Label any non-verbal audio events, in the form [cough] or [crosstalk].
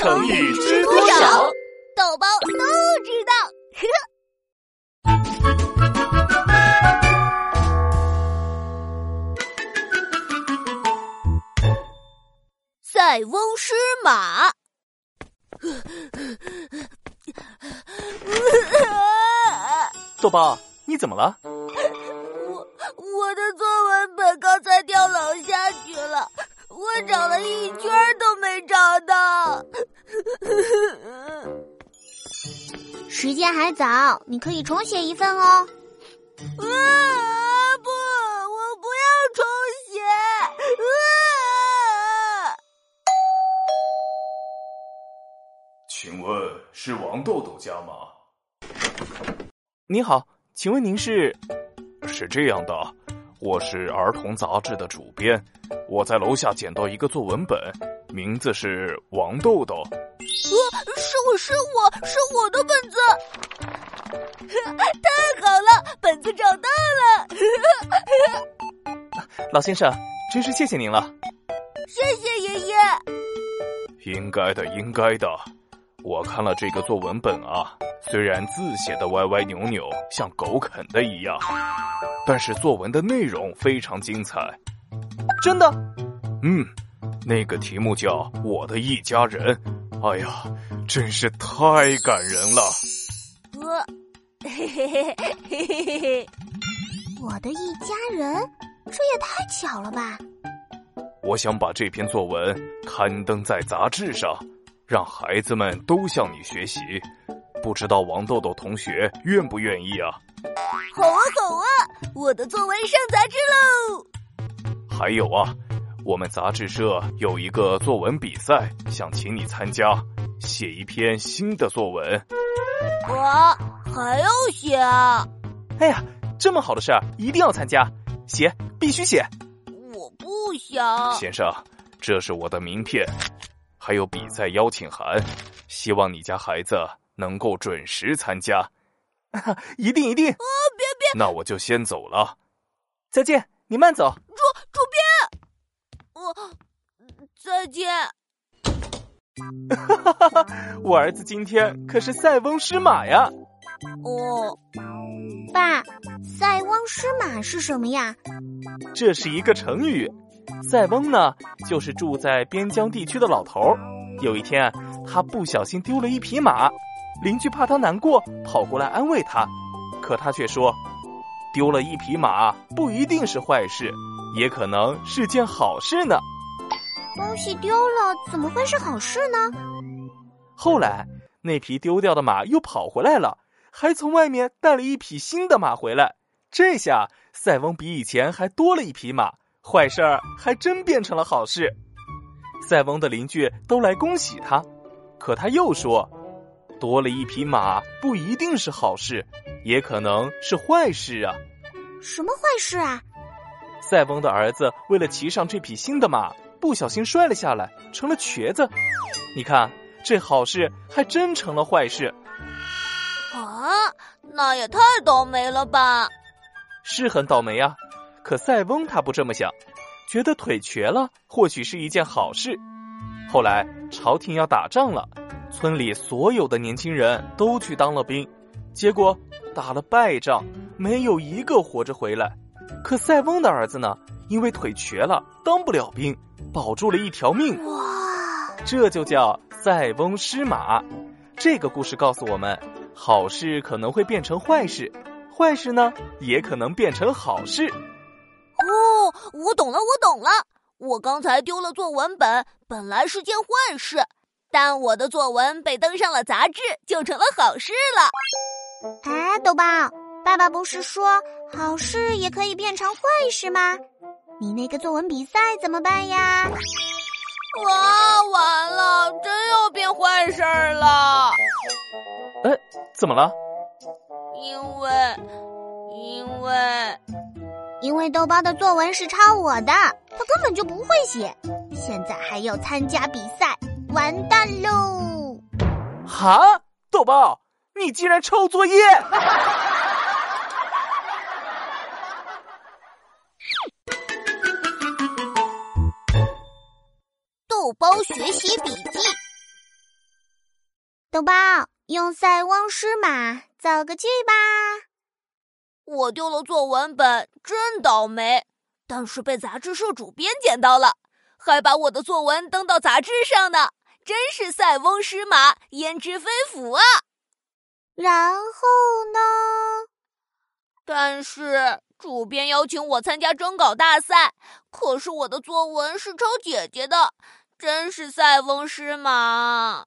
成语知多少？豆包都知道。塞翁失马。豆包，你怎么了？我我的作文本刚才掉楼下去了，我找了一圈都没找到。[laughs] 时间还早，你可以重写一份哦。啊不，我不要重写。啊！请问是王豆豆家吗？你好，请问您是？是这样的，我是儿童杂志的主编，我在楼下捡到一个作文本，名字是王豆豆。我是我是我的本子，[laughs] 太好了，本子找到了。[laughs] 老先生，真是谢谢您了。谢谢爷爷。应该的，应该的。我看了这个作文本啊，虽然字写的歪歪扭扭，像狗啃的一样，但是作文的内容非常精彩。真的？嗯，那个题目叫《我的一家人》。哎呀，真是太感人了！我，嘿嘿嘿嘿嘿嘿，我的一家人，这也太巧了吧！我想把这篇作文刊登在杂志上，让孩子们都向你学习。不知道王豆豆同学愿不愿意啊？好啊，好啊！我的作文上杂志喽！还有啊。我们杂志社有一个作文比赛，想请你参加，写一篇新的作文。我还要写啊！哎呀，这么好的事儿，一定要参加，写必须写。我不想。先生，这是我的名片，还有比赛邀请函，希望你家孩子能够准时参加。一 [laughs] 定一定！啊，别别！那我就先走了。再见，你慢走。主主编。我再见。哈哈哈哈！我儿子今天可是塞翁失马呀。哦，爸，塞翁失马是什么呀？这是一个成语。塞翁呢，就是住在边疆地区的老头。有一天，他不小心丢了一匹马，邻居怕他难过，跑过来安慰他，可他却说：“丢了一匹马不一定是坏事。”也可能是件好事呢。东西丢了，怎么会是好事呢？后来，那匹丢掉的马又跑回来了，还从外面带了一匹新的马回来。这下，塞翁比以前还多了一匹马，坏事儿还真变成了好事。塞翁的邻居都来恭喜他，可他又说，多了一匹马不一定是好事，也可能是坏事啊。什么坏事啊？塞翁的儿子为了骑上这匹新的马，不小心摔了下来，成了瘸子。你看，这好事还真成了坏事。啊，那也太倒霉了吧！是很倒霉啊。可塞翁他不这么想，觉得腿瘸了或许是一件好事。后来朝廷要打仗了，村里所有的年轻人都去当了兵，结果打了败仗，没有一个活着回来。可塞翁的儿子呢？因为腿瘸了，当不了兵，保住了一条命。哇，这就叫塞翁失马。这个故事告诉我们，好事可能会变成坏事，坏事呢也可能变成好事。哦，我懂了，我懂了。我刚才丢了作文本，本来是件坏事，但我的作文被登上了杂志，就成了好事了。哎，豆包。爸爸不是说好事也可以变成坏事吗？你那个作文比赛怎么办呀？哇，完了，真要变坏事了！哎，怎么了？因为，因为，因为豆包的作文是抄我的，他根本就不会写，现在还要参加比赛，完蛋喽！哈，豆包，你竟然抄作业！豆包学习笔记：豆包，用塞翁失马造个句吧。我丢了作文本，真倒霉。但是被杂志社主编捡到了，还把我的作文登到杂志上呢，真是塞翁失马，焉知非福啊！然后呢？但是主编邀请我参加征稿大赛，可是我的作文是抄姐姐的，真是塞翁失马。